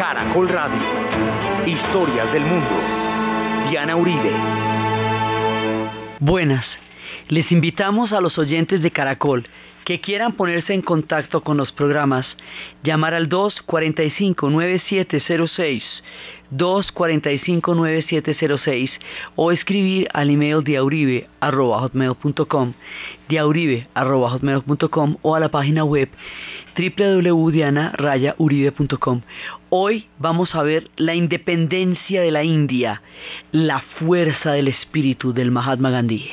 Caracol Radio. Historias del mundo. Diana Uribe. Buenas. Les invitamos a los oyentes de Caracol que quieran ponerse en contacto con los programas, llamar al 245-9706, 245-9706 o escribir al email diauribe.com, diauribe.com o a la página web www.diana-uribe.com. Hoy vamos a ver la independencia de la India, la fuerza del espíritu del Mahatma Gandhi.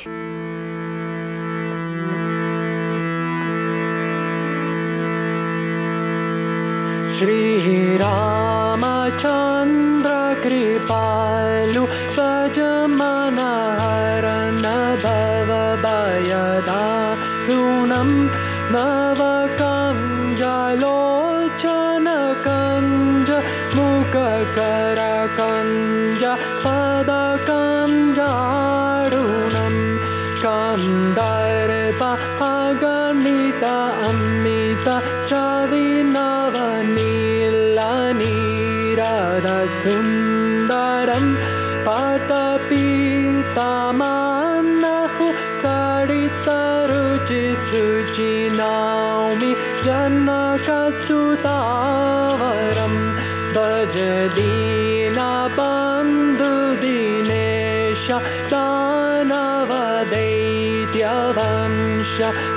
श्रीरामचन्द्रकृपालु सजमनहरन भवभयदा सजमनारन नवकं जलो न्दरम् अतपीतामन्नः कडितरुचिसृचिनामि जनकसुतावरं भज दीनाबन्धुदिनेश दानवदैत्यवंश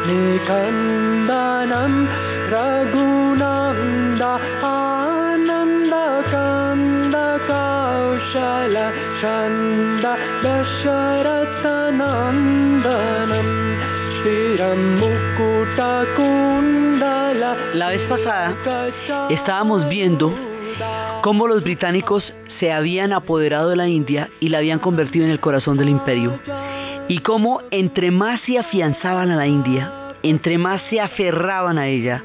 निखन्दनं रघु आनन्दकन्दकौशल छन्द दशरथनन्दनं स्थिरं मुकुटकुण्डल La vez pasada estábamos viendo cómo los británicos se habían apoderado de la India y la habían convertido en el corazón del imperio. Y cómo entre más se afianzaban a la India, entre más se aferraban a ella,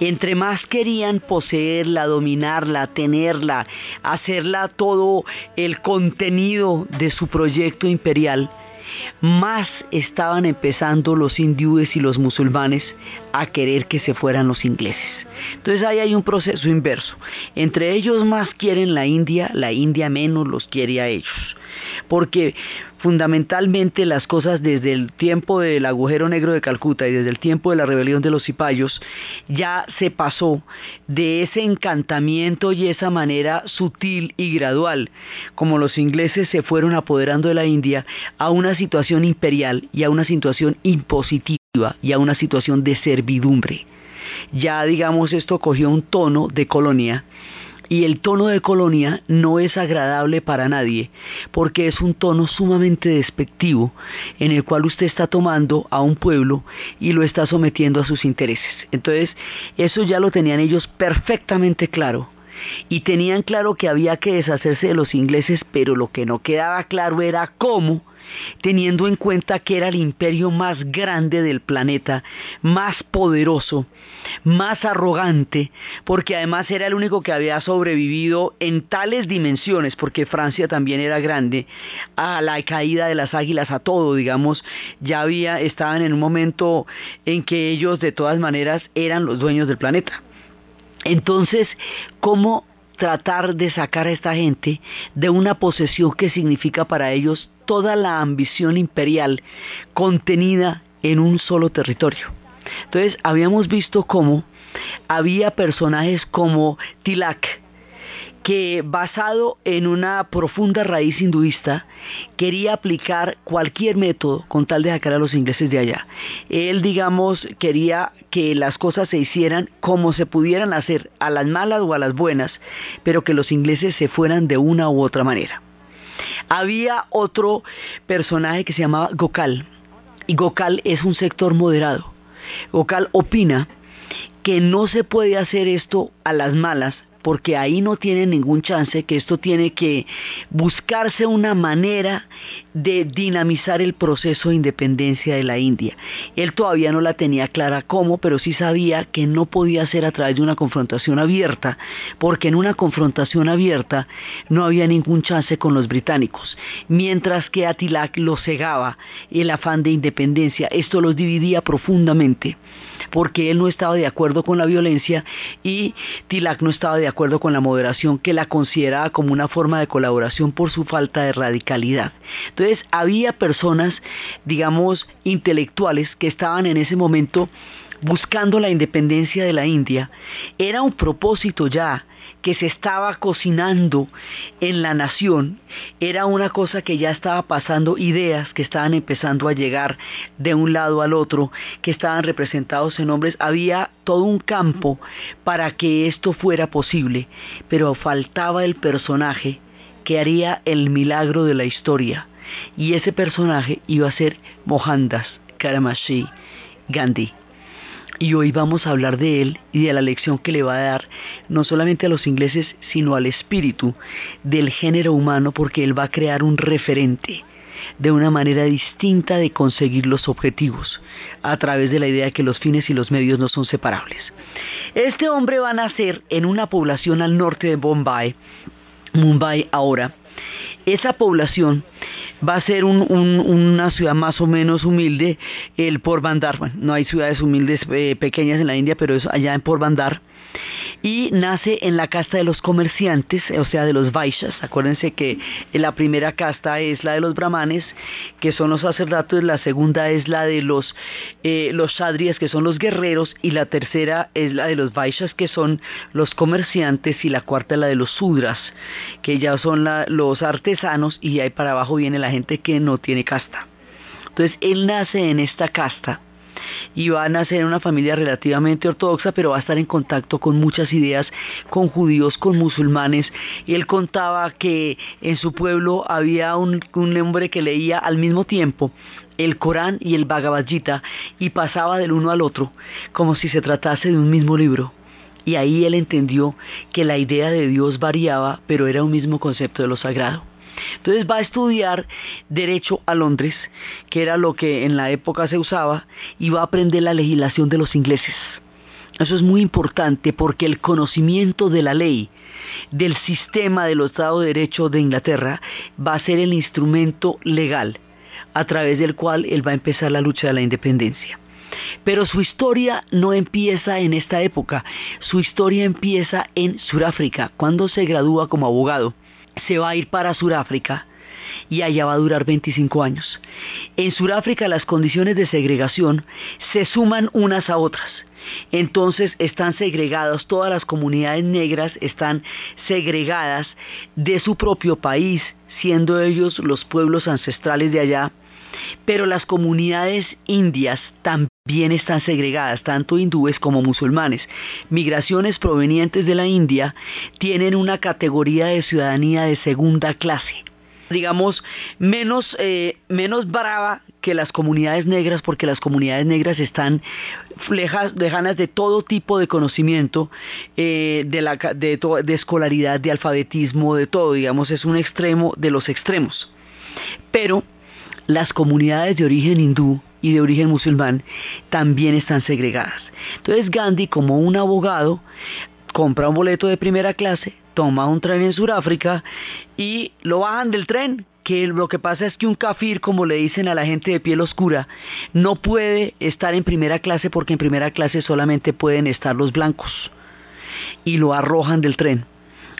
entre más querían poseerla, dominarla, tenerla, hacerla todo el contenido de su proyecto imperial, más estaban empezando los hindúes y los musulmanes a querer que se fueran los ingleses. Entonces ahí hay un proceso inverso. Entre ellos más quieren la India, la India menos los quiere a ellos. Porque fundamentalmente las cosas desde el tiempo del agujero negro de Calcuta y desde el tiempo de la rebelión de los cipayos ya se pasó de ese encantamiento y esa manera sutil y gradual como los ingleses se fueron apoderando de la India a una situación imperial y a una situación impositiva y a una situación de servidumbre. Ya digamos esto cogió un tono de colonia y el tono de colonia no es agradable para nadie, porque es un tono sumamente despectivo en el cual usted está tomando a un pueblo y lo está sometiendo a sus intereses. Entonces, eso ya lo tenían ellos perfectamente claro. Y tenían claro que había que deshacerse de los ingleses, pero lo que no quedaba claro era cómo teniendo en cuenta que era el imperio más grande del planeta, más poderoso, más arrogante, porque además era el único que había sobrevivido en tales dimensiones, porque Francia también era grande, a la caída de las águilas, a todo, digamos, ya había, estaban en un momento en que ellos de todas maneras eran los dueños del planeta. Entonces, ¿cómo tratar de sacar a esta gente de una posesión que significa para ellos toda la ambición imperial contenida en un solo territorio. Entonces habíamos visto cómo había personajes como Tilak, que basado en una profunda raíz hinduista quería aplicar cualquier método con tal de sacar a los ingleses de allá. Él, digamos, quería que las cosas se hicieran como se pudieran hacer, a las malas o a las buenas, pero que los ingleses se fueran de una u otra manera. Había otro personaje que se llamaba Gokal, y Gokal es un sector moderado. Gokal opina que no se puede hacer esto a las malas porque ahí no tiene ningún chance, que esto tiene que buscarse una manera de dinamizar el proceso de independencia de la India. Él todavía no la tenía clara cómo, pero sí sabía que no podía ser a través de una confrontación abierta, porque en una confrontación abierta no había ningún chance con los británicos, mientras que Atilak lo cegaba el afán de independencia, esto los dividía profundamente porque él no estaba de acuerdo con la violencia y Tilak no estaba de de acuerdo con la moderación que la consideraba como una forma de colaboración por su falta de radicalidad. Entonces había personas, digamos, intelectuales que estaban en ese momento buscando la independencia de la India, era un propósito ya que se estaba cocinando en la nación, era una cosa que ya estaba pasando, ideas que estaban empezando a llegar de un lado al otro, que estaban representados en hombres, había todo un campo para que esto fuera posible, pero faltaba el personaje que haría el milagro de la historia, y ese personaje iba a ser Mohandas Karamashi Gandhi y hoy vamos a hablar de él y de la lección que le va a dar no solamente a los ingleses, sino al espíritu del género humano, porque él va a crear un referente de una manera distinta de conseguir los objetivos, a través de la idea de que los fines y los medios no son separables. Este hombre va a nacer en una población al norte de Bombay, Mumbai ahora. Esa población va a ser un, un, una ciudad más o menos humilde, el Porbandar. Bueno, no hay ciudades humildes eh, pequeñas en la India, pero es allá en Porbandar y nace en la casta de los comerciantes, o sea, de los Vaishas. Acuérdense que la primera casta es la de los brahmanes, que son los sacerdotes, la segunda es la de los, eh, los shadrias, que son los guerreros, y la tercera es la de los Vaishas, que son los comerciantes, y la cuarta es la de los sudras, que ya son la, los artesanos, y ahí para abajo viene la gente que no tiene casta. Entonces, él nace en esta casta y va a nacer en una familia relativamente ortodoxa, pero va a estar en contacto con muchas ideas, con judíos, con musulmanes. Y él contaba que en su pueblo había un, hombre que leía al mismo tiempo el Corán y el Bhagavad Gita y pasaba del uno al otro, como si se tratase de un mismo libro. Y ahí él entendió que la idea de Dios variaba, pero era un mismo concepto de lo sagrado. Entonces va a estudiar derecho a Londres, que era lo que en la época se usaba, y va a aprender la legislación de los ingleses. Eso es muy importante porque el conocimiento de la ley, del sistema del Estado de Derecho de Inglaterra, va a ser el instrumento legal a través del cual él va a empezar la lucha de la independencia. Pero su historia no empieza en esta época, su historia empieza en Sudáfrica, cuando se gradúa como abogado se va a ir para Sudáfrica y allá va a durar 25 años. En Sudáfrica las condiciones de segregación se suman unas a otras. Entonces están segregadas, todas las comunidades negras están segregadas de su propio país, siendo ellos los pueblos ancestrales de allá, pero las comunidades indias también están segregadas, tanto hindúes como musulmanes. Migraciones provenientes de la India tienen una categoría de ciudadanía de segunda clase digamos, menos, eh, menos brava que las comunidades negras, porque las comunidades negras están lejanas de todo tipo de conocimiento, eh, de, de escolaridad, de alfabetismo, de todo, digamos, es un extremo de los extremos. Pero las comunidades de origen hindú y de origen musulmán también están segregadas. Entonces Gandhi, como un abogado, compra un boleto de primera clase, toma un tren en Sudáfrica y lo bajan del tren, que lo que pasa es que un kafir, como le dicen a la gente de piel oscura, no puede estar en primera clase porque en primera clase solamente pueden estar los blancos. Y lo arrojan del tren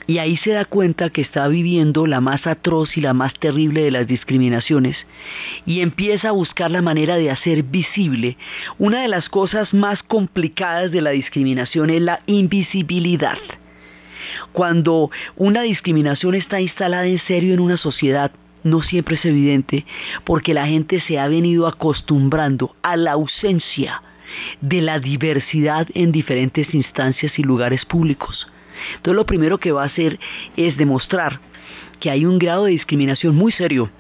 y ahí se da cuenta que está viviendo la más atroz y la más terrible de las discriminaciones y empieza a buscar la manera de hacer visible. Una de las cosas más complicadas de la discriminación es la invisibilidad. Cuando una discriminación está instalada en serio en una sociedad, no siempre es evidente porque la gente se ha venido acostumbrando a la ausencia de la diversidad en diferentes instancias y lugares públicos. Entonces lo primero que va a hacer es demostrar que hay un grado de discriminación muy serio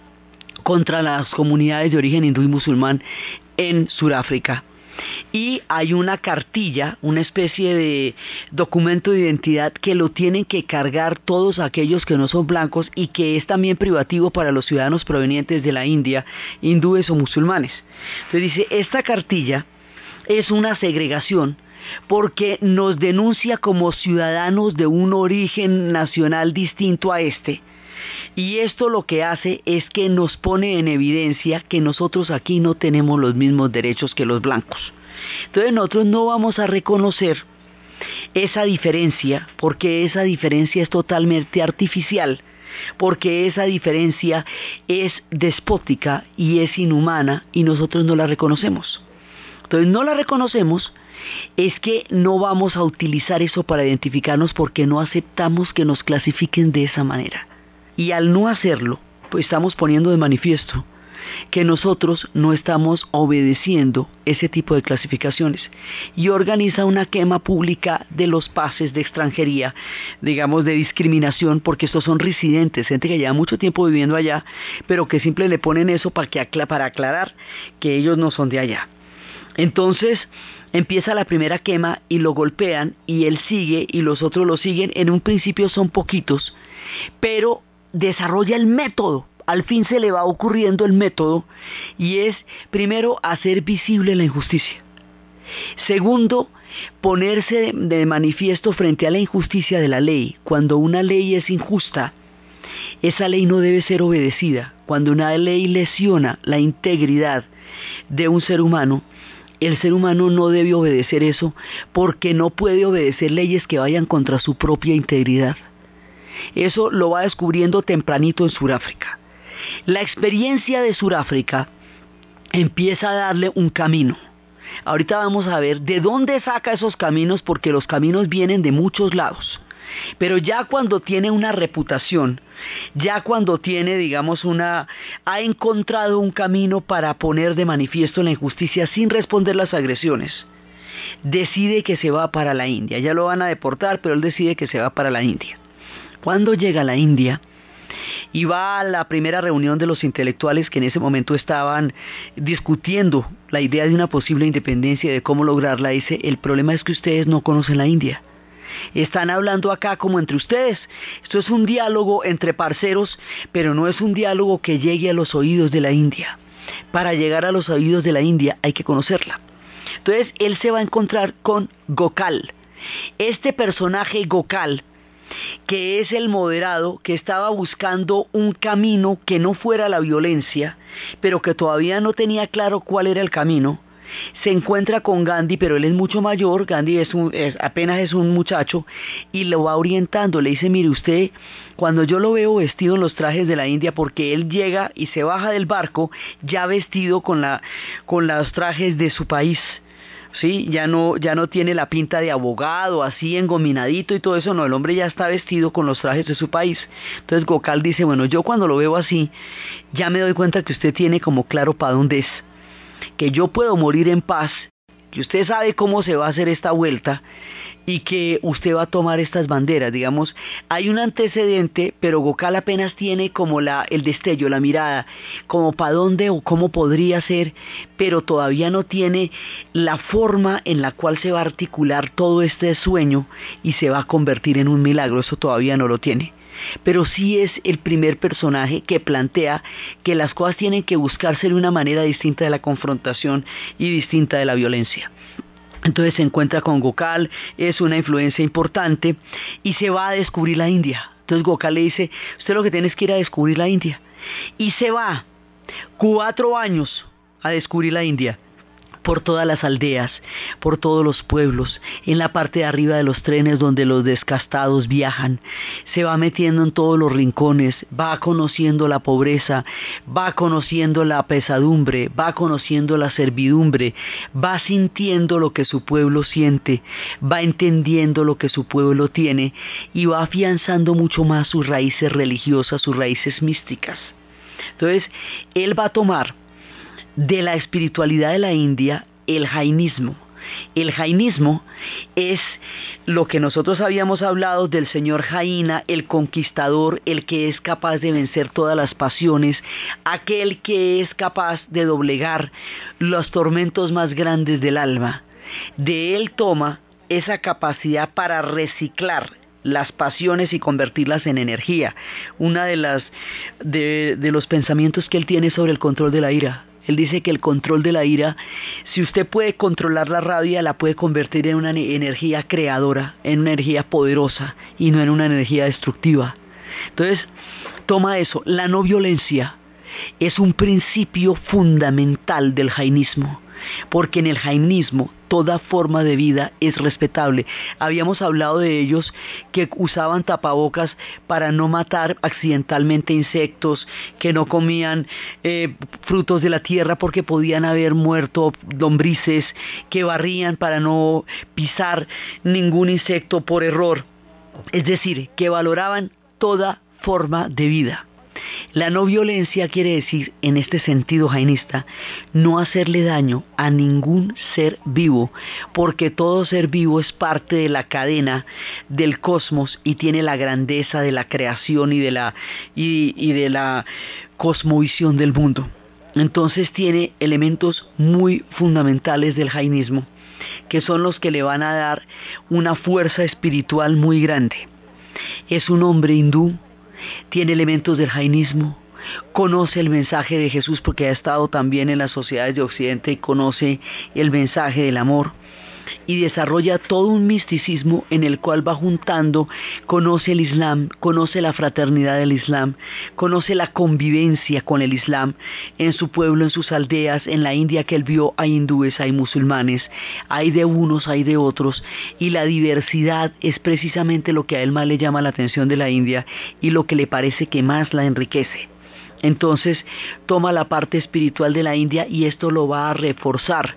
contra las comunidades de origen hindú y musulmán en Sudáfrica. Y hay una cartilla, una especie de documento de identidad que lo tienen que cargar todos aquellos que no son blancos y que es también privativo para los ciudadanos provenientes de la India, hindúes o musulmanes. Entonces dice, esta cartilla es una segregación porque nos denuncia como ciudadanos de un origen nacional distinto a este. Y esto lo que hace es que nos pone en evidencia que nosotros aquí no tenemos los mismos derechos que los blancos. Entonces nosotros no vamos a reconocer esa diferencia, porque esa diferencia es totalmente artificial, porque esa diferencia es despótica y es inhumana y nosotros no la reconocemos. Entonces no la reconocemos es que no vamos a utilizar eso para identificarnos porque no aceptamos que nos clasifiquen de esa manera. Y al no hacerlo, pues estamos poniendo de manifiesto que nosotros no estamos obedeciendo ese tipo de clasificaciones y organiza una quema pública de los pases de extranjería, digamos de discriminación, porque estos son residentes, gente que lleva mucho tiempo viviendo allá, pero que siempre le ponen eso para, que, para aclarar que ellos no son de allá. Entonces, empieza la primera quema y lo golpean y él sigue y los otros lo siguen. En un principio son poquitos, pero desarrolla el método. Al fin se le va ocurriendo el método y es primero hacer visible la injusticia. Segundo, ponerse de manifiesto frente a la injusticia de la ley. Cuando una ley es injusta, esa ley no debe ser obedecida. Cuando una ley lesiona la integridad de un ser humano, el ser humano no debe obedecer eso porque no puede obedecer leyes que vayan contra su propia integridad. Eso lo va descubriendo tempranito en Sudáfrica. La experiencia de Sudáfrica empieza a darle un camino. Ahorita vamos a ver de dónde saca esos caminos porque los caminos vienen de muchos lados. Pero ya cuando tiene una reputación, ya cuando tiene, digamos, una, ha encontrado un camino para poner de manifiesto la injusticia sin responder las agresiones, decide que se va para la India. Ya lo van a deportar, pero él decide que se va para la India. Cuando llega a la India, y va a la primera reunión de los intelectuales que en ese momento estaban discutiendo la idea de una posible independencia y de cómo lograrla, dice, el problema es que ustedes no conocen la India. Están hablando acá como entre ustedes. Esto es un diálogo entre parceros, pero no es un diálogo que llegue a los oídos de la India. Para llegar a los oídos de la India hay que conocerla. Entonces él se va a encontrar con Gokal. Este personaje Gokal, que es el moderado que estaba buscando un camino que no fuera la violencia, pero que todavía no tenía claro cuál era el camino, se encuentra con Gandhi, pero él es mucho mayor, Gandhi es, apenas es un muchacho, y lo va orientando, le dice, mire usted, cuando yo lo veo vestido en los trajes de la India, porque él llega y se baja del barco ya vestido con, la, con los trajes de su país, ¿sí? Ya no, ya no tiene la pinta de abogado, así engominadito y todo eso, no, el hombre ya está vestido con los trajes de su país. Entonces Gokal dice, bueno, yo cuando lo veo así, ya me doy cuenta que usted tiene como claro para dónde es que yo puedo morir en paz, que usted sabe cómo se va a hacer esta vuelta y que usted va a tomar estas banderas, digamos, hay un antecedente, pero Gokal apenas tiene como la el destello, la mirada, como para dónde o cómo podría ser, pero todavía no tiene la forma en la cual se va a articular todo este sueño y se va a convertir en un milagro, eso todavía no lo tiene pero sí es el primer personaje que plantea que las cosas tienen que buscarse de una manera distinta de la confrontación y distinta de la violencia. Entonces se encuentra con Gokal, es una influencia importante y se va a descubrir la India. Entonces Gokal le dice, usted lo que tiene es que ir a descubrir la India. Y se va cuatro años a descubrir la India por todas las aldeas, por todos los pueblos, en la parte de arriba de los trenes donde los descastados viajan, se va metiendo en todos los rincones, va conociendo la pobreza, va conociendo la pesadumbre, va conociendo la servidumbre, va sintiendo lo que su pueblo siente, va entendiendo lo que su pueblo tiene y va afianzando mucho más sus raíces religiosas, sus raíces místicas. Entonces, él va a tomar de la espiritualidad de la India el jainismo. El jainismo es lo que nosotros habíamos hablado del señor Jaina, el conquistador, el que es capaz de vencer todas las pasiones, aquel que es capaz de doblegar los tormentos más grandes del alma. De él toma esa capacidad para reciclar las pasiones y convertirlas en energía. Una de las de, de los pensamientos que él tiene sobre el control de la ira. Él dice que el control de la ira, si usted puede controlar la rabia, la puede convertir en una energía creadora, en una energía poderosa y no en una energía destructiva. Entonces, toma eso, la no violencia es un principio fundamental del jainismo, porque en el jainismo toda forma de vida es respetable. Habíamos hablado de ellos que usaban tapabocas para no matar accidentalmente insectos, que no comían eh, frutos de la tierra porque podían haber muerto lombrices, que barrían para no pisar ningún insecto por error. Es decir, que valoraban toda forma de vida. La no violencia quiere decir, en este sentido jainista, no hacerle daño a ningún ser vivo, porque todo ser vivo es parte de la cadena del cosmos y tiene la grandeza de la creación y de la, y, de la cosmovisión del mundo. Entonces tiene elementos muy fundamentales del jainismo, que son los que le van a dar una fuerza espiritual muy grande. Es un hombre hindú, tiene elementos del jainismo, conoce el mensaje de Jesús porque ha estado también en las sociedades de Occidente y conoce el mensaje del amor y desarrolla todo un misticismo en el cual va juntando, conoce el Islam, conoce la fraternidad del Islam, conoce la convivencia con el Islam en su pueblo, en sus aldeas, en la India que él vio hay hindúes, hay musulmanes, hay de unos, hay de otros, y la diversidad es precisamente lo que a él más le llama la atención de la India y lo que le parece que más la enriquece. Entonces toma la parte espiritual de la India y esto lo va a reforzar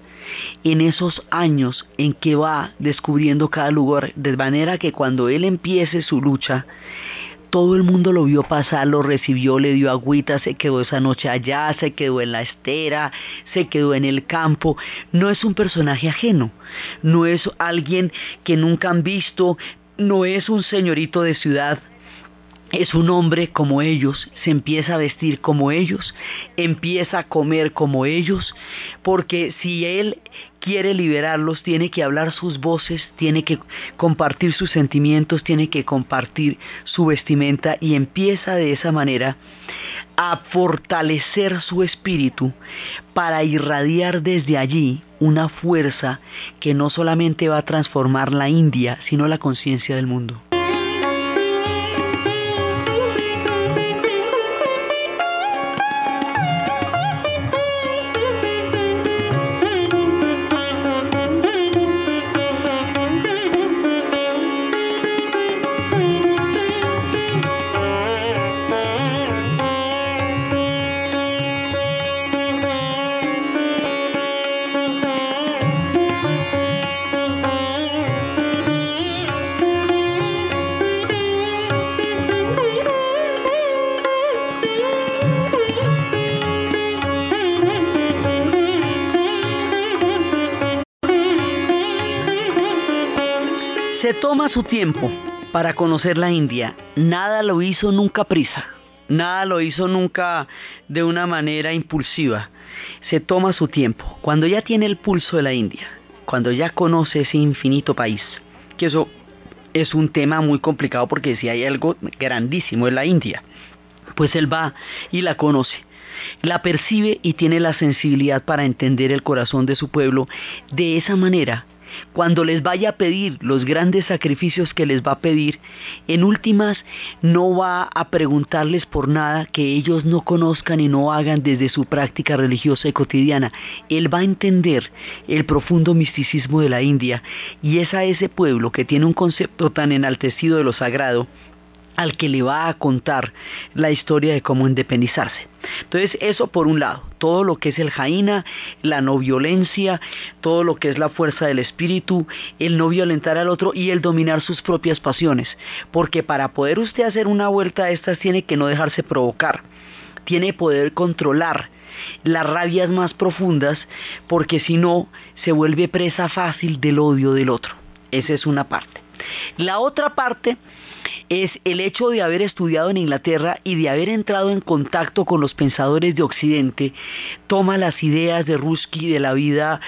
en esos años en que va descubriendo cada lugar, de manera que cuando él empiece su lucha, todo el mundo lo vio pasar, lo recibió, le dio agüita, se quedó esa noche allá, se quedó en la estera, se quedó en el campo. No es un personaje ajeno, no es alguien que nunca han visto, no es un señorito de ciudad, es un hombre como ellos, se empieza a vestir como ellos, empieza a comer como ellos, porque si él quiere liberarlos, tiene que hablar sus voces, tiene que compartir sus sentimientos, tiene que compartir su vestimenta y empieza de esa manera a fortalecer su espíritu para irradiar desde allí una fuerza que no solamente va a transformar la India, sino la conciencia del mundo. Toma su tiempo para conocer la India. Nada lo hizo nunca prisa. Nada lo hizo nunca de una manera impulsiva. Se toma su tiempo. Cuando ya tiene el pulso de la India, cuando ya conoce ese infinito país, que eso es un tema muy complicado porque si hay algo grandísimo en la India, pues él va y la conoce la percibe y tiene la sensibilidad para entender el corazón de su pueblo de esa manera cuando les vaya a pedir los grandes sacrificios que les va a pedir, en últimas no va a preguntarles por nada que ellos no conozcan y no hagan desde su práctica religiosa y cotidiana. Él va a entender el profundo misticismo de la India y es a ese pueblo que tiene un concepto tan enaltecido de lo sagrado al que le va a contar la historia de cómo independizarse. Entonces, eso por un lado, todo lo que es el jaina, la no violencia, todo lo que es la fuerza del espíritu, el no violentar al otro y el dominar sus propias pasiones. Porque para poder usted hacer una vuelta a estas tiene que no dejarse provocar, tiene que poder controlar las rabias más profundas, porque si no, se vuelve presa fácil del odio del otro. Esa es una parte. La otra parte es el hecho de haber estudiado en Inglaterra y de haber entrado en contacto con los pensadores de Occidente, toma las ideas de Rusky de la vida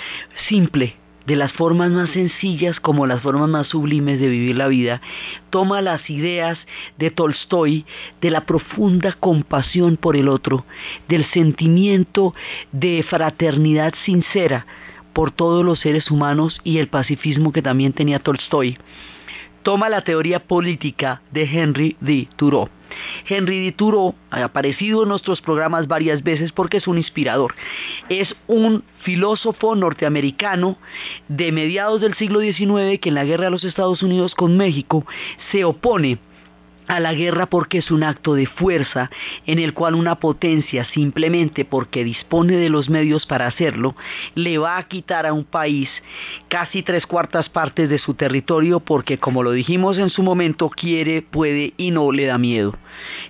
simple, de las formas más sencillas como las formas más sublimes de vivir la vida, toma las ideas de Tolstoy, de la profunda compasión por el otro, del sentimiento de fraternidad sincera por todos los seres humanos y el pacifismo que también tenía Tolstoy toma la teoría política de Henry D. Thoreau. Henry D. Thoreau ha aparecido en nuestros programas varias veces porque es un inspirador. Es un filósofo norteamericano de mediados del siglo XIX que en la guerra de los Estados Unidos con México se opone a la guerra porque es un acto de fuerza en el cual una potencia simplemente porque dispone de los medios para hacerlo le va a quitar a un país casi tres cuartas partes de su territorio porque como lo dijimos en su momento quiere, puede y no le da miedo.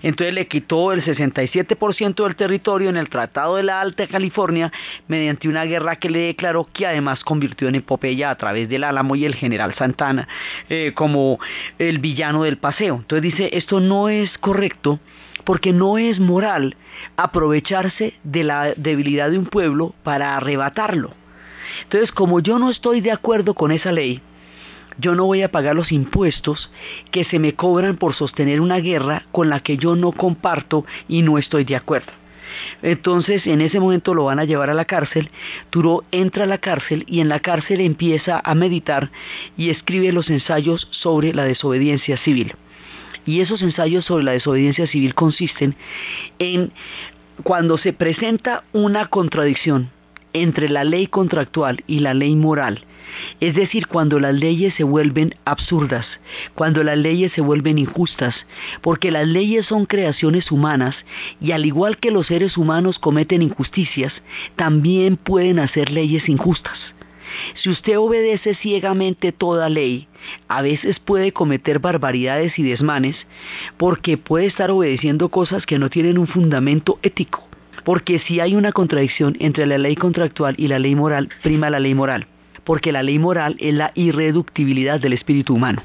Entonces le quitó el 67% del territorio en el Tratado de la Alta California mediante una guerra que le declaró que además convirtió en epopeya a través del Álamo y el general Santana eh, como el villano del paseo. Entonces dice esto no es correcto porque no es moral aprovecharse de la debilidad de un pueblo para arrebatarlo. Entonces, como yo no estoy de acuerdo con esa ley, yo no voy a pagar los impuestos que se me cobran por sostener una guerra con la que yo no comparto y no estoy de acuerdo. Entonces en ese momento lo van a llevar a la cárcel, Turo entra a la cárcel y en la cárcel empieza a meditar y escribe los ensayos sobre la desobediencia civil. Y esos ensayos sobre la desobediencia civil consisten en cuando se presenta una contradicción entre la ley contractual y la ley moral, es decir, cuando las leyes se vuelven absurdas, cuando las leyes se vuelven injustas, porque las leyes son creaciones humanas y al igual que los seres humanos cometen injusticias, también pueden hacer leyes injustas. Si usted obedece ciegamente toda ley, a veces puede cometer barbaridades y desmanes porque puede estar obedeciendo cosas que no tienen un fundamento ético. Porque si hay una contradicción entre la ley contractual y la ley moral, prima la ley moral. Porque la ley moral es la irreductibilidad del espíritu humano.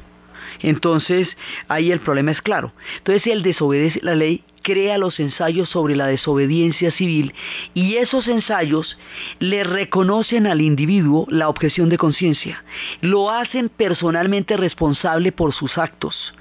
Entonces, ahí el problema es claro. Entonces, si él desobedece la ley, crea los ensayos sobre la desobediencia civil y esos ensayos le reconocen al individuo la objeción de conciencia, lo hacen personalmente responsable por sus actos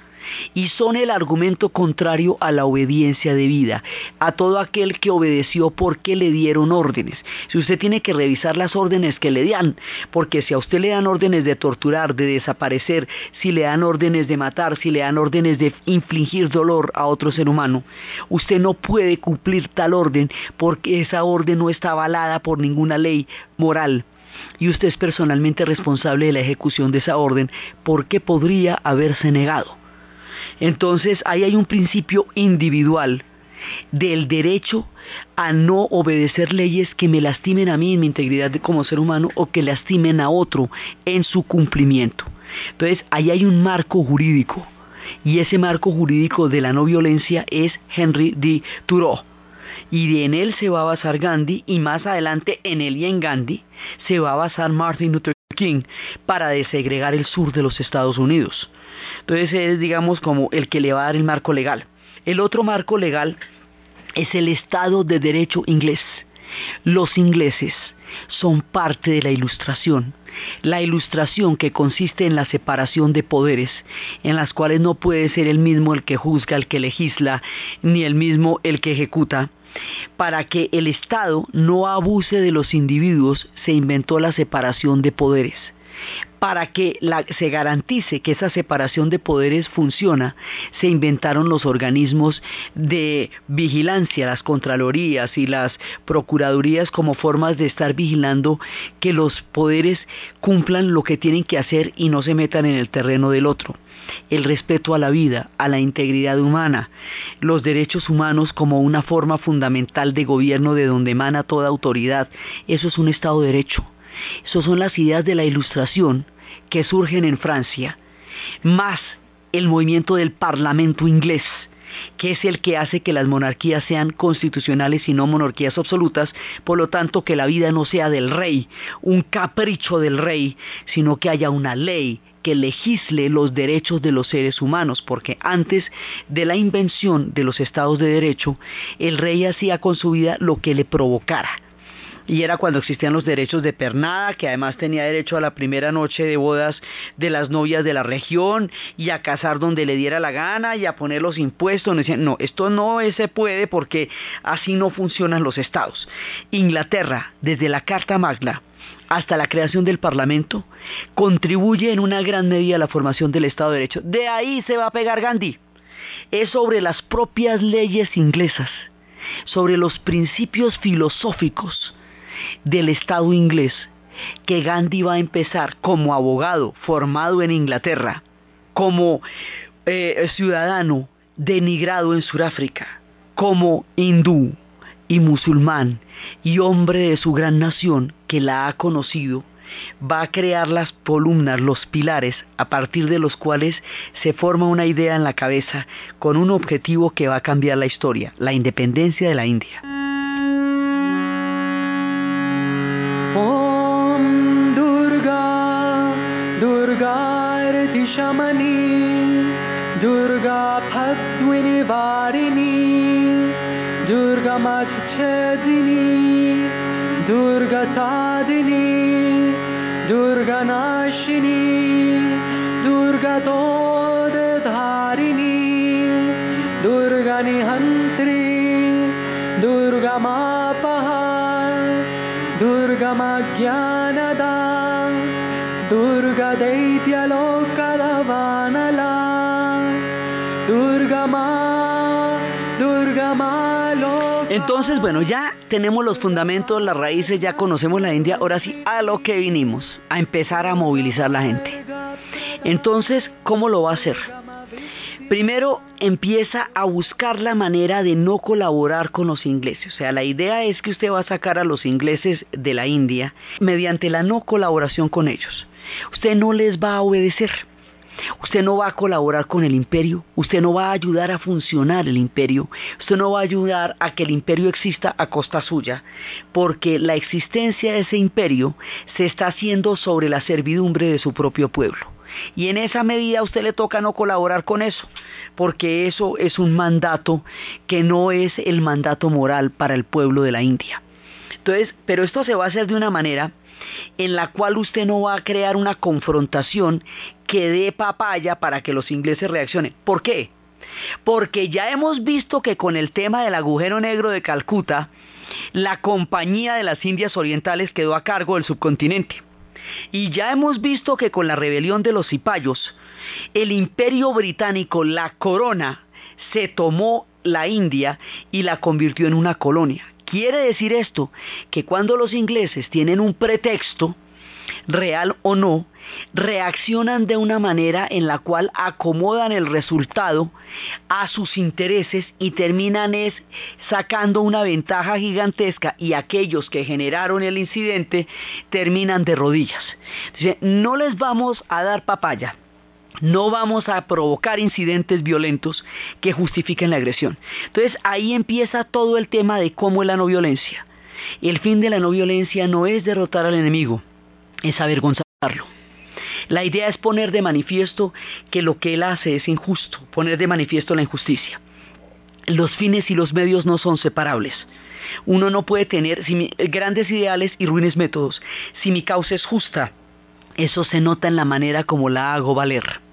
y son el argumento contrario a la obediencia debida, a todo aquel que obedeció porque le dieron órdenes. Si usted tiene que revisar las órdenes que le dan, porque si a usted le dan órdenes de torturar, de desaparecer, si le dan órdenes de matar, si le dan órdenes de infligir dolor a otro ser humano, usted no puede cumplir tal orden porque esa orden no está avalada por ninguna ley moral y usted es personalmente responsable de la ejecución de esa orden porque podría haberse negado. Entonces ahí hay un principio individual del derecho a no obedecer leyes que me lastimen a mí en mi integridad como ser humano o que lastimen a otro en su cumplimiento. Entonces ahí hay un marco jurídico y ese marco jurídico de la no violencia es Henry D. Thoreau. Y en él se va a basar Gandhi y más adelante en él y en Gandhi se va a basar Martin Luther King para desegregar el sur de los Estados Unidos. Entonces es, digamos, como el que le va a dar el marco legal. El otro marco legal es el Estado de Derecho inglés. Los ingleses son parte de la ilustración. La ilustración que consiste en la separación de poderes, en las cuales no puede ser el mismo el que juzga, el que legisla, ni el mismo el que ejecuta. Para que el Estado no abuse de los individuos, se inventó la separación de poderes. Para que se garantice que esa separación de poderes funciona, se inventaron los organismos de vigilancia, las contralorías y las procuradurías como formas de estar vigilando que los poderes cumplan lo que tienen que hacer y no se metan en el terreno del otro el respeto a la vida, a la integridad humana, los derechos humanos como una forma fundamental de gobierno de donde emana toda autoridad. Eso es un Estado de Derecho. Esas son las ideas de la ilustración que surgen en Francia, más el movimiento del Parlamento inglés, que es el que hace que las monarquías sean constitucionales y no monarquías absolutas, por lo tanto que la vida no sea del rey, un capricho del rey, sino que haya una ley que legisle los derechos de los seres humanos, porque antes de la invención de los estados de derecho, el rey hacía con su vida lo que le provocara y era cuando existían los derechos de pernada, que además tenía derecho a la primera noche de bodas de las novias de la región y a casar donde le diera la gana y a poner los impuestos. No, no esto no se puede porque así no funcionan los estados. Inglaterra, desde la Carta Magna, hasta la creación del Parlamento, contribuye en una gran medida a la formación del Estado de Derecho. De ahí se va a pegar Gandhi. es sobre las propias leyes inglesas, sobre los principios filosóficos del Estado inglés que Gandhi va a empezar como abogado formado en Inglaterra, como eh, ciudadano denigrado en Sudáfrica, como hindú y musulmán y hombre de su gran nación que la ha conocido, va a crear las columnas, los pilares, a partir de los cuales se forma una idea en la cabeza con un objetivo que va a cambiar la historia, la independencia de la India. दुर्गतादिनी दुर्गनाशिनी दुर्गतोदधारिणी दुर्गनिहन्त्री दुर्गमापः दुर्गमज्ञानदा दुर्गदैत्यलो Entonces, bueno, ya tenemos los fundamentos, las raíces, ya conocemos la India, ahora sí, a lo que vinimos, a empezar a movilizar la gente. Entonces, ¿cómo lo va a hacer? Primero empieza a buscar la manera de no colaborar con los ingleses. O sea, la idea es que usted va a sacar a los ingleses de la India mediante la no colaboración con ellos. Usted no les va a obedecer. Usted no va a colaborar con el imperio, usted no va a ayudar a funcionar el imperio, usted no va a ayudar a que el imperio exista a costa suya, porque la existencia de ese imperio se está haciendo sobre la servidumbre de su propio pueblo. Y en esa medida a usted le toca no colaborar con eso, porque eso es un mandato que no es el mandato moral para el pueblo de la India. Entonces, pero esto se va a hacer de una manera en la cual usted no va a crear una confrontación que dé papaya para que los ingleses reaccionen. ¿Por qué? Porque ya hemos visto que con el tema del agujero negro de Calcuta, la compañía de las Indias Orientales quedó a cargo del subcontinente. Y ya hemos visto que con la rebelión de los cipayos, el imperio británico, la corona, se tomó la India y la convirtió en una colonia. Quiere decir esto que cuando los ingleses tienen un pretexto, real o no, reaccionan de una manera en la cual acomodan el resultado a sus intereses y terminan es sacando una ventaja gigantesca y aquellos que generaron el incidente terminan de rodillas. No les vamos a dar papaya. No vamos a provocar incidentes violentos que justifiquen la agresión. Entonces ahí empieza todo el tema de cómo es la no violencia. El fin de la no violencia no es derrotar al enemigo, es avergonzarlo. La idea es poner de manifiesto que lo que él hace es injusto, poner de manifiesto la injusticia. Los fines y los medios no son separables. Uno no puede tener grandes ideales y ruines métodos. Si mi causa es justa, eso se nota en la manera como la hago valer.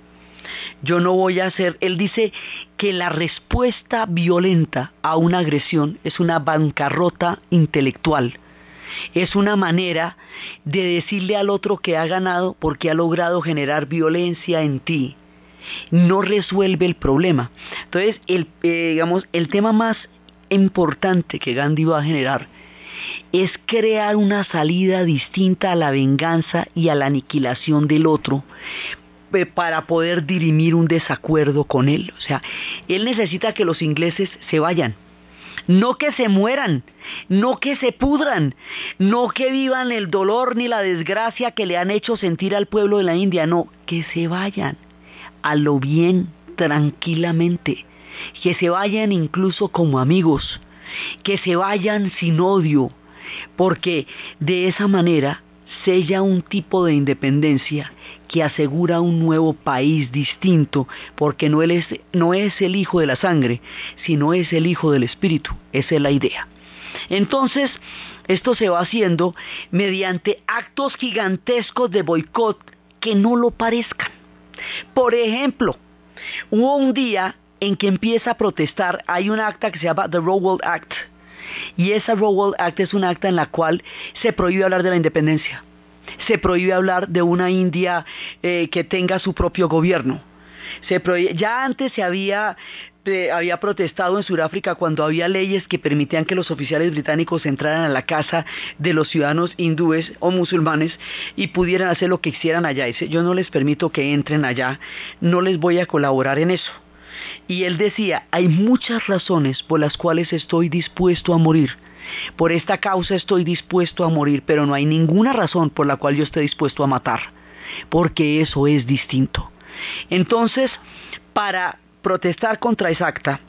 Yo no voy a hacer, él dice que la respuesta violenta a una agresión es una bancarrota intelectual. Es una manera de decirle al otro que ha ganado porque ha logrado generar violencia en ti. No resuelve el problema. Entonces, el, eh, digamos, el tema más importante que Gandhi va a generar es crear una salida distinta a la venganza y a la aniquilación del otro para poder dirimir un desacuerdo con él. O sea, él necesita que los ingleses se vayan. No que se mueran, no que se pudran, no que vivan el dolor ni la desgracia que le han hecho sentir al pueblo de la India, no, que se vayan a lo bien, tranquilamente, que se vayan incluso como amigos, que se vayan sin odio, porque de esa manera sella un tipo de independencia que asegura un nuevo país distinto, porque no, él es, no es el hijo de la sangre, sino es el hijo del espíritu. Esa es la idea. Entonces, esto se va haciendo mediante actos gigantescos de boicot que no lo parezcan. Por ejemplo, hubo un día en que empieza a protestar, hay un acta que se llama The Rowell Act, y esa Rowell Act es un acta en la cual se prohíbe hablar de la independencia, se prohíbe hablar de una India eh, que tenga su propio gobierno, ya antes se había había protestado en Sudáfrica cuando había leyes que permitían que los oficiales británicos entraran a la casa de los ciudadanos hindúes o musulmanes y pudieran hacer lo que quisieran allá. Yo no les permito que entren allá, no les voy a colaborar en eso. Y él decía, hay muchas razones por las cuales estoy dispuesto a morir. Por esta causa estoy dispuesto a morir, pero no hay ninguna razón por la cual yo esté dispuesto a matar, porque eso es distinto. Entonces, para protestar contra esa acta,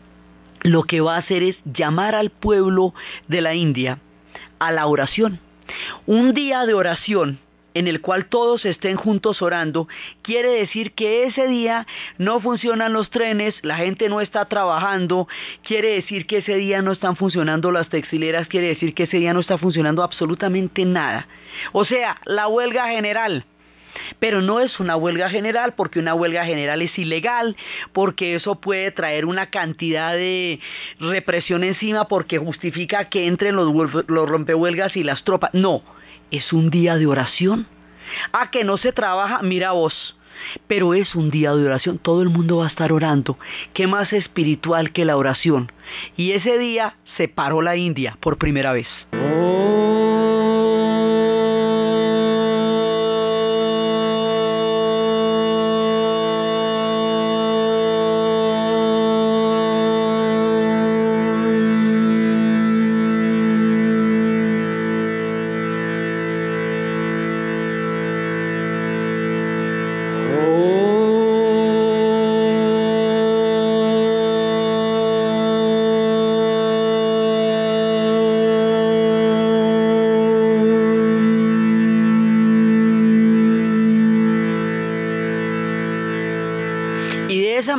lo que va a hacer es llamar al pueblo de la India a la oración. Un día de oración en el cual todos estén juntos orando, quiere decir que ese día no funcionan los trenes, la gente no está trabajando, quiere decir que ese día no están funcionando las textileras, quiere decir que ese día no está funcionando absolutamente nada. O sea, la huelga general. Pero no es una huelga general porque una huelga general es ilegal, porque eso puede traer una cantidad de represión encima porque justifica que entren los, rompehuelgas y las tropas. No, es un día de oración. A que no se trabaja, mira vos. Pero es un día de oración, todo el mundo va a estar orando. ¿Qué más espiritual que la oración? Y ese día se paró la India por primera vez.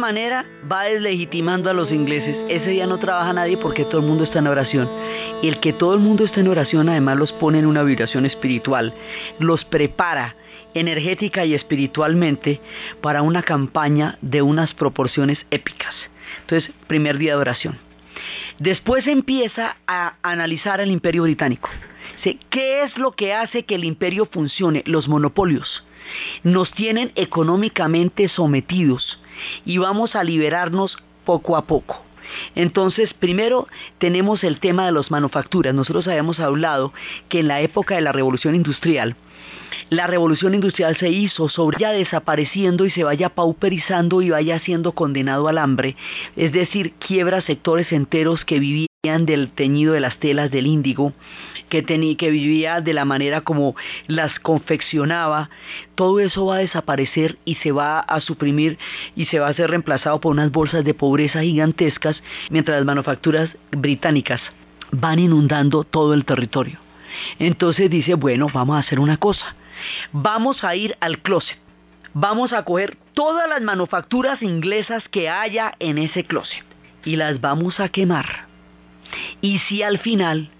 Manera va deslegitimando a los ingleses. Ese día no trabaja nadie porque todo el mundo está en oración. Y el que todo el mundo esté en oración además los pone en una vibración espiritual, los prepara energética y espiritualmente para una campaña de unas proporciones épicas. Entonces, primer día de oración. Después empieza a analizar el imperio británico. ¿Qué es lo que hace que el imperio funcione? Los monopolios. Nos tienen económicamente sometidos y vamos a liberarnos poco a poco. Entonces, primero tenemos el tema de las manufacturas. Nosotros habíamos hablado que en la época de la revolución industrial, la revolución industrial se hizo sobre ya desapareciendo y se vaya pauperizando y vaya siendo condenado al hambre, es decir, quiebra sectores enteros que vivían del teñido de las telas del índigo, que, tenía, que vivía de la manera como las confeccionaba, todo eso va a desaparecer y se va a suprimir y se va a ser reemplazado por unas bolsas de pobreza gigantescas, mientras las manufacturas británicas van inundando todo el territorio. Entonces dice, bueno, vamos a hacer una cosa, vamos a ir al closet, vamos a coger todas las manufacturas inglesas que haya en ese closet y las vamos a quemar y si al final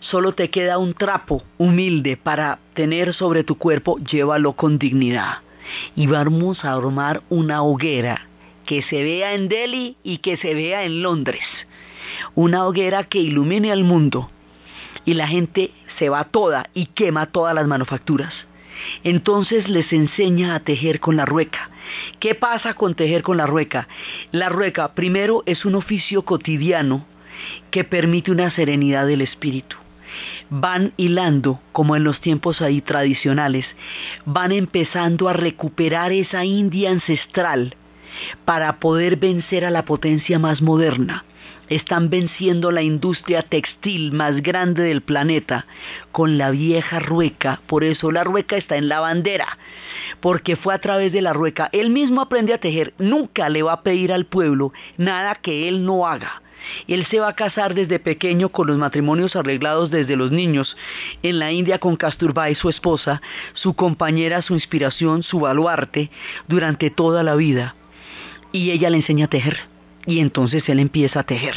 solo te queda un trapo humilde para tener sobre tu cuerpo, llévalo con dignidad. Y vamos a armar una hoguera que se vea en Delhi y que se vea en Londres. Una hoguera que ilumine al mundo. Y la gente se va toda y quema todas las manufacturas. Entonces les enseña a tejer con la rueca. ¿Qué pasa con tejer con la rueca? La rueca primero es un oficio cotidiano que permite una serenidad del espíritu. Van hilando, como en los tiempos ahí tradicionales, van empezando a recuperar esa India ancestral para poder vencer a la potencia más moderna. Están venciendo la industria textil más grande del planeta con la vieja rueca. Por eso la rueca está en la bandera, porque fue a través de la rueca. Él mismo aprende a tejer. Nunca le va a pedir al pueblo nada que él no haga él se va a casar desde pequeño con los matrimonios arreglados desde los niños. En la India con Kasturba y su esposa, su compañera, su inspiración, su baluarte, durante toda la vida. Y ella le enseña a tejer. Y entonces él empieza a tejer.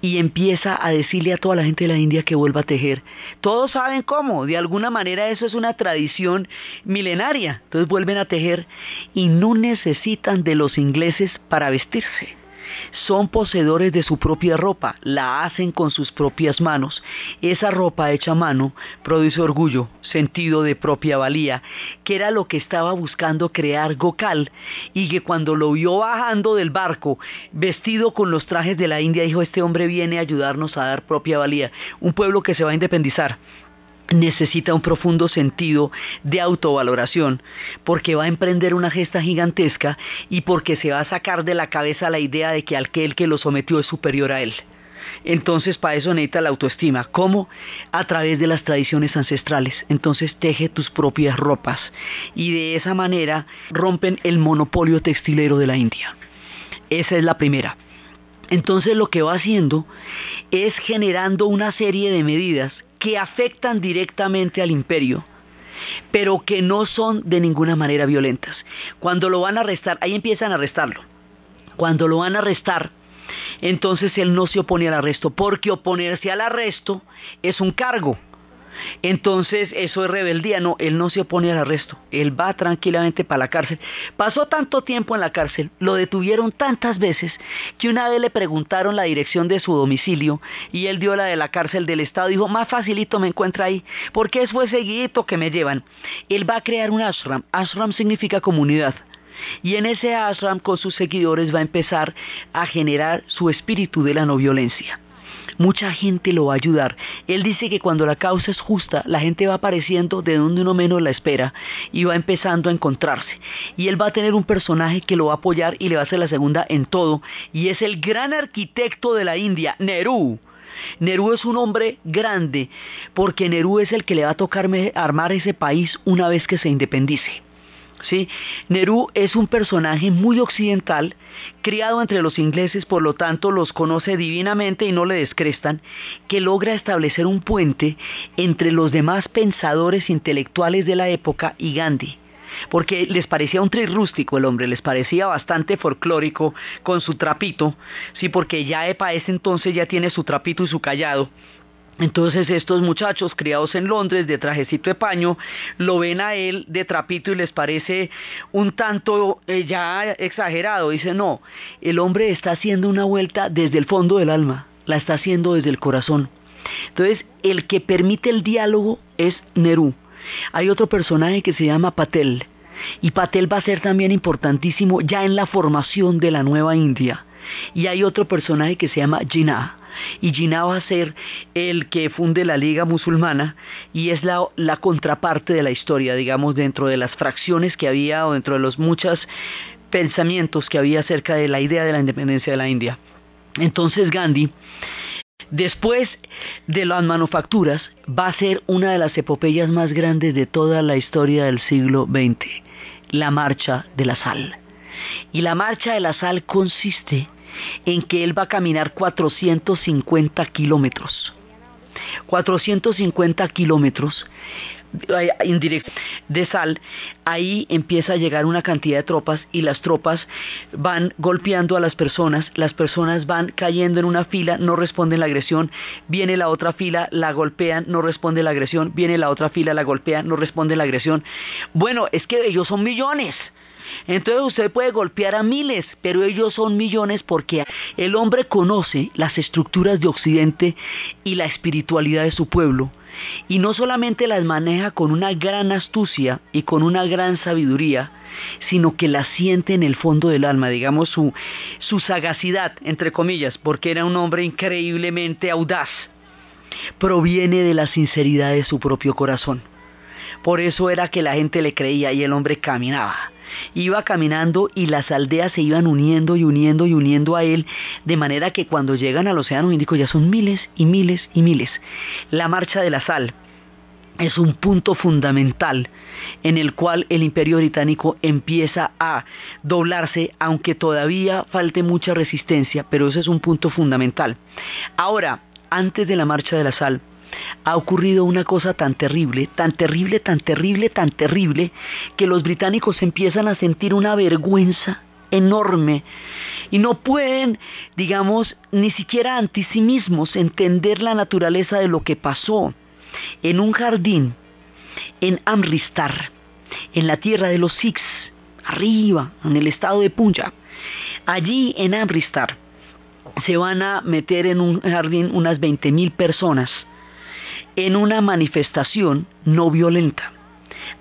Y empieza a decirle a toda la gente de la India que vuelva a tejer. Todos saben cómo, de alguna manera eso es una tradición milenaria. Entonces vuelven a tejer y no necesitan de los ingleses para vestirse son poseedores de su propia ropa, la hacen con sus propias manos. Esa ropa hecha a mano produce orgullo, sentido de propia valía, que era lo que estaba buscando crear Gokal, y que cuando lo vio bajando del barco, vestido con los trajes de la India, dijo, este hombre viene a ayudarnos a dar propia valía, un pueblo que se va a independizar necesita un profundo sentido de autovaloración, porque va a emprender una gesta gigantesca y porque se va a sacar de la cabeza la idea de que aquel que lo sometió es superior a él. Entonces para eso necesita la autoestima. ¿Cómo? A través de las tradiciones ancestrales. Entonces teje tus propias ropas y de esa manera rompen el monopolio textilero de la India. Esa es la primera. Entonces lo que va haciendo es generando una serie de medidas que afectan directamente al imperio, pero que no son de ninguna manera violentas. Cuando lo van a arrestar, ahí empiezan a arrestarlo. Cuando lo van a arrestar, entonces él no se opone al arresto, porque oponerse al arresto es un cargo. Entonces eso es rebeldía, no, él no se opone al arresto, él va tranquilamente para la cárcel. Pasó tanto tiempo en la cárcel, lo detuvieron tantas veces que una vez le preguntaron la dirección de su domicilio y él dio la de la cárcel del estado, dijo, más facilito me encuentra ahí, porque es fue seguidito que me llevan. Él va a crear un ashram, ashram significa comunidad. Y en ese ashram con sus seguidores va a empezar a generar su espíritu de la no violencia mucha gente lo va a ayudar. Él dice que cuando la causa es justa, la gente va apareciendo de donde uno menos la espera y va empezando a encontrarse. Y él va a tener un personaje que lo va a apoyar y le va a hacer la segunda en todo. Y es el gran arquitecto de la India, Nehru. Nerú es un hombre grande porque Nerú es el que le va a tocar armar ese país una vez que se independice. ¿Sí? Nerú es un personaje muy occidental, criado entre los ingleses, por lo tanto los conoce divinamente y no le descrestan, que logra establecer un puente entre los demás pensadores intelectuales de la época y Gandhi porque les parecía un tri rústico el hombre, les parecía bastante folclórico con su trapito, sí, porque ya para ese entonces ya tiene su trapito y su callado, entonces estos muchachos criados en Londres de trajecito de paño lo ven a él de trapito y les parece un tanto eh, ya exagerado. Dice, no, el hombre está haciendo una vuelta desde el fondo del alma, la está haciendo desde el corazón. Entonces el que permite el diálogo es Nerú. Hay otro personaje que se llama Patel y Patel va a ser también importantísimo ya en la formación de la nueva India. Y hay otro personaje que se llama Jinnah y Jinnah va a ser el que funde la Liga Musulmana y es la, la contraparte de la historia, digamos, dentro de las fracciones que había o dentro de los muchos pensamientos que había acerca de la idea de la independencia de la India. Entonces Gandhi Después de las manufacturas, va a ser una de las epopeyas más grandes de toda la historia del siglo XX, la marcha de la sal. Y la marcha de la sal consiste en que él va a caminar 450 kilómetros. 450 kilómetros de sal, ahí empieza a llegar una cantidad de tropas y las tropas van golpeando a las personas, las personas van cayendo en una fila, no responden la agresión, viene la otra fila, la golpean, no responde la agresión, viene la otra fila, la golpean, no responde la agresión. Bueno, es que ellos son millones. Entonces usted puede golpear a miles, pero ellos son millones porque el hombre conoce las estructuras de Occidente y la espiritualidad de su pueblo. Y no solamente las maneja con una gran astucia y con una gran sabiduría, sino que las siente en el fondo del alma, digamos su, su sagacidad, entre comillas, porque era un hombre increíblemente audaz, proviene de la sinceridad de su propio corazón. Por eso era que la gente le creía y el hombre caminaba iba caminando y las aldeas se iban uniendo y uniendo y uniendo a él, de manera que cuando llegan al Océano Índico ya son miles y miles y miles. La marcha de la sal es un punto fundamental en el cual el imperio británico empieza a doblarse, aunque todavía falte mucha resistencia, pero ese es un punto fundamental. Ahora, antes de la marcha de la sal, ha ocurrido una cosa tan terrible, tan terrible, tan terrible, tan terrible, que los británicos empiezan a sentir una vergüenza enorme y no pueden, digamos, ni siquiera ante sí mismos entender la naturaleza de lo que pasó en un jardín en Amristar, en la tierra de los Sikhs, arriba, en el estado de Punjab. Allí en Amristar se van a meter en un jardín unas 20.000 personas en una manifestación no violenta.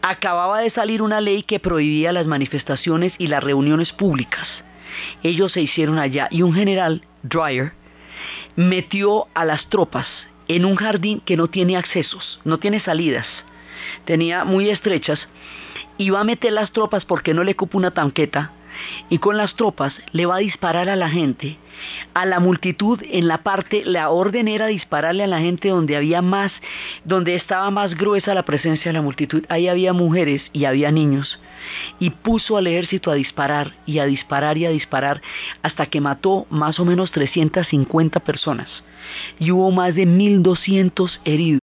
Acababa de salir una ley que prohibía las manifestaciones y las reuniones públicas. Ellos se hicieron allá y un general, Dreyer, metió a las tropas en un jardín que no tiene accesos, no tiene salidas, tenía muy estrechas, y va a meter las tropas porque no le cupo una tanqueta, y con las tropas le va a disparar a la gente, a la multitud en la parte, la orden era dispararle a la gente donde había más, donde estaba más gruesa la presencia de la multitud, ahí había mujeres y había niños, y puso al ejército a disparar y a disparar y a disparar hasta que mató más o menos 350 personas. Y hubo más de 1200 heridos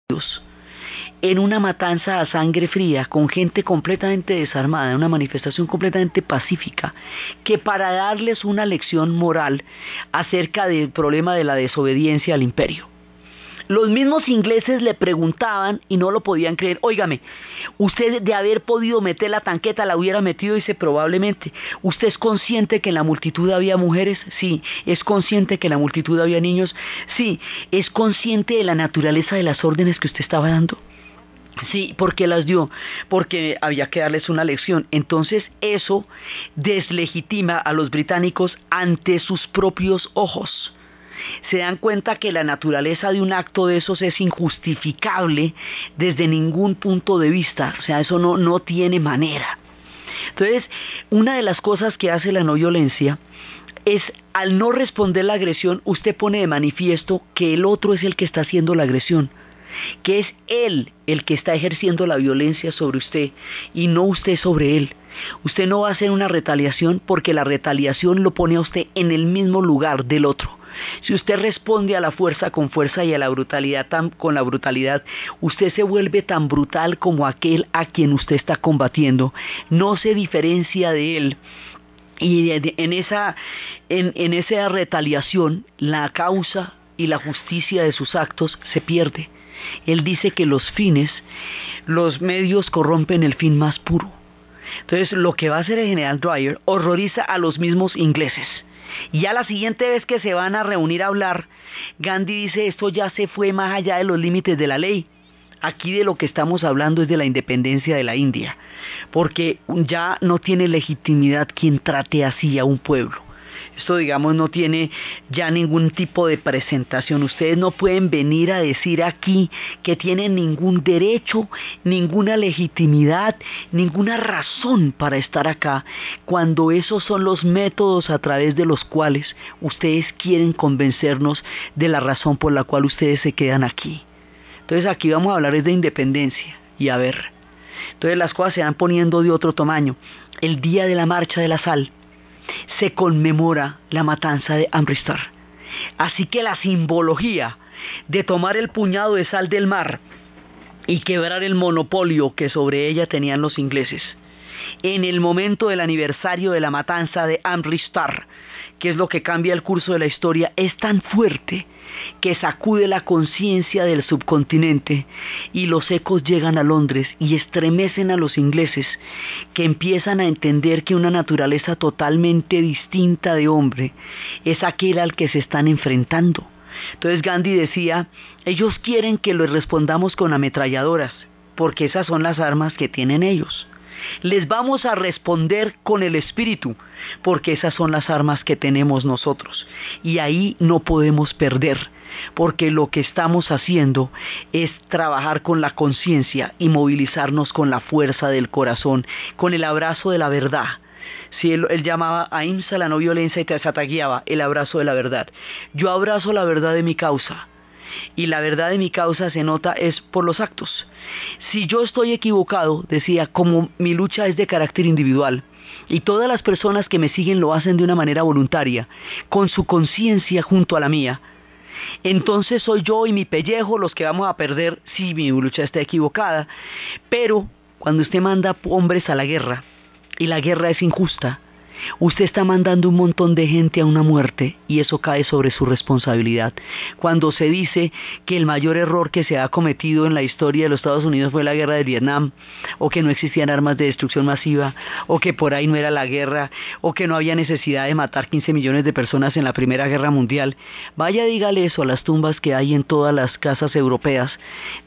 en una matanza a sangre fría con gente completamente desarmada, una manifestación completamente pacífica, que para darles una lección moral acerca del problema de la desobediencia al imperio. Los mismos ingleses le preguntaban y no lo podían creer, óigame, usted de haber podido meter la tanqueta la hubiera metido, dice probablemente. ¿Usted es consciente que en la multitud había mujeres? Sí. ¿Es consciente que en la multitud había niños? Sí. ¿Es consciente de la naturaleza de las órdenes que usted estaba dando? Sí, porque las dio, porque había que darles una lección. Entonces eso deslegitima a los británicos ante sus propios ojos. Se dan cuenta que la naturaleza de un acto de esos es injustificable desde ningún punto de vista, o sea, eso no, no tiene manera. Entonces, una de las cosas que hace la no violencia es al no responder la agresión, usted pone de manifiesto que el otro es el que está haciendo la agresión que es Él el que está ejerciendo la violencia sobre usted y no usted sobre Él. Usted no va a hacer una retaliación porque la retaliación lo pone a usted en el mismo lugar del otro. Si usted responde a la fuerza con fuerza y a la brutalidad con la brutalidad, usted se vuelve tan brutal como aquel a quien usted está combatiendo. No se diferencia de él. Y en esa, en esa retaliación, la causa y la justicia de sus actos se pierde. Él dice que los fines, los medios corrompen el fin más puro. Entonces, lo que va a hacer el general Dwyer horroriza a los mismos ingleses. Y ya la siguiente vez que se van a reunir a hablar, Gandhi dice, esto ya se fue más allá de los límites de la ley. Aquí de lo que estamos hablando es de la independencia de la India, porque ya no tiene legitimidad quien trate así a un pueblo. Esto, digamos, no tiene ya ningún tipo de presentación. Ustedes no pueden venir a decir aquí que tienen ningún derecho, ninguna legitimidad, ninguna razón para estar acá, cuando esos son los métodos a través de los cuales ustedes quieren convencernos de la razón por la cual ustedes se quedan aquí. Entonces aquí vamos a hablar de independencia y a ver. Entonces las cosas se van poniendo de otro tamaño. El día de la marcha de la sal se conmemora la matanza de Amristar. Así que la simbología de tomar el puñado de sal del mar y quebrar el monopolio que sobre ella tenían los ingleses, en el momento del aniversario de la matanza de Amristar, que es lo que cambia el curso de la historia, es tan fuerte que sacude la conciencia del subcontinente y los ecos llegan a Londres y estremecen a los ingleses que empiezan a entender que una naturaleza totalmente distinta de hombre es aquel al que se están enfrentando. Entonces Gandhi decía, ellos quieren que les respondamos con ametralladoras, porque esas son las armas que tienen ellos. Les vamos a responder con el Espíritu, porque esas son las armas que tenemos nosotros. Y ahí no podemos perder, porque lo que estamos haciendo es trabajar con la conciencia y movilizarnos con la fuerza del corazón, con el abrazo de la verdad. Si él, llamaba a IMSA la no violencia y te desataguiaba el abrazo de la verdad. Yo abrazo la verdad de mi causa y la verdad de mi causa se nota es por los actos. Si yo estoy equivocado, decía, como mi lucha es de carácter individual, y todas las personas que me siguen lo hacen de una manera voluntaria, con su conciencia junto a la mía, entonces soy yo y mi pellejo los que vamos a perder si mi lucha está equivocada. Pero cuando usted manda hombres a la guerra y la guerra es injusta, Usted está mandando un montón de gente a una muerte y eso cae sobre su responsabilidad. Cuando se dice que el mayor error que se ha cometido en la historia de los Estados Unidos fue la guerra de Vietnam, o que no existían armas de destrucción masiva, o que por ahí no era la guerra, o que no había necesidad de matar 15 millones de personas en la Primera Guerra Mundial, vaya dígale eso a las tumbas que hay en todas las casas europeas,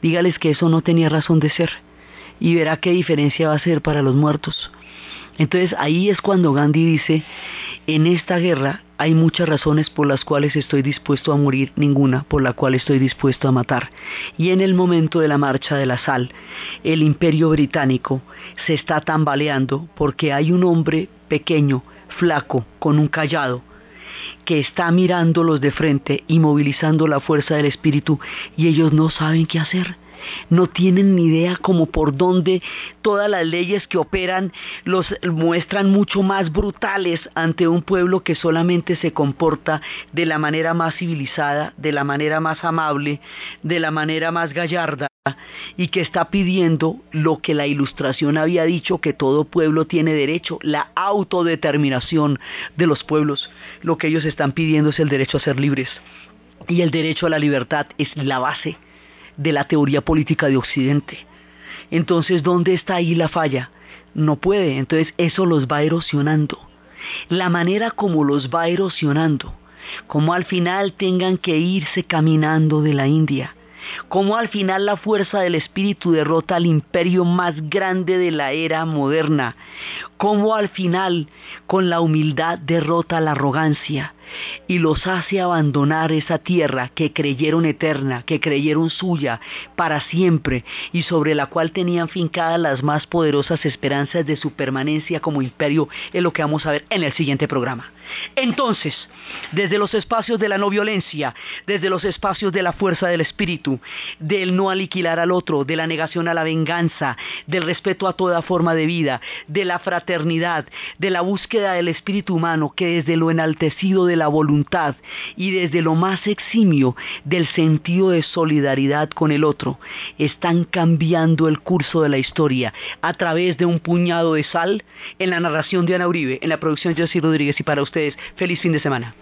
dígales que eso no tenía razón de ser y verá qué diferencia va a ser para los muertos. Entonces ahí es cuando Gandhi dice, en esta guerra hay muchas razones por las cuales estoy dispuesto a morir, ninguna por la cual estoy dispuesto a matar. Y en el momento de la marcha de la sal, el imperio británico se está tambaleando porque hay un hombre pequeño, flaco, con un callado, que está mirándolos de frente y movilizando la fuerza del espíritu y ellos no saben qué hacer no tienen ni idea como por dónde todas las leyes que operan los muestran mucho más brutales ante un pueblo que solamente se comporta de la manera más civilizada, de la manera más amable, de la manera más gallarda y que está pidiendo lo que la ilustración había dicho que todo pueblo tiene derecho, la autodeterminación de los pueblos. Lo que ellos están pidiendo es el derecho a ser libres. Y el derecho a la libertad es la base de la teoría política de Occidente. Entonces, ¿dónde está ahí la falla? No puede, entonces eso los va erosionando. La manera como los va erosionando, como al final tengan que irse caminando de la India, como al final la fuerza del espíritu derrota al imperio más grande de la era moderna, como al final con la humildad derrota la arrogancia, y los hace abandonar esa tierra que creyeron eterna, que creyeron suya para siempre y sobre la cual tenían fincadas las más poderosas esperanzas de su permanencia como imperio, es lo que vamos a ver en el siguiente programa. Entonces, desde los espacios de la no violencia, desde los espacios de la fuerza del espíritu, del no aniquilar al otro, de la negación a la venganza, del respeto a toda forma de vida, de la fraternidad, de la búsqueda del espíritu humano que desde lo enaltecido de la voluntad y desde lo más eximio del sentido de solidaridad con el otro, están cambiando el curso de la historia a través de un puñado de sal en la narración de Ana Uribe, en la producción de José Rodríguez y para ustedes, feliz fin de semana.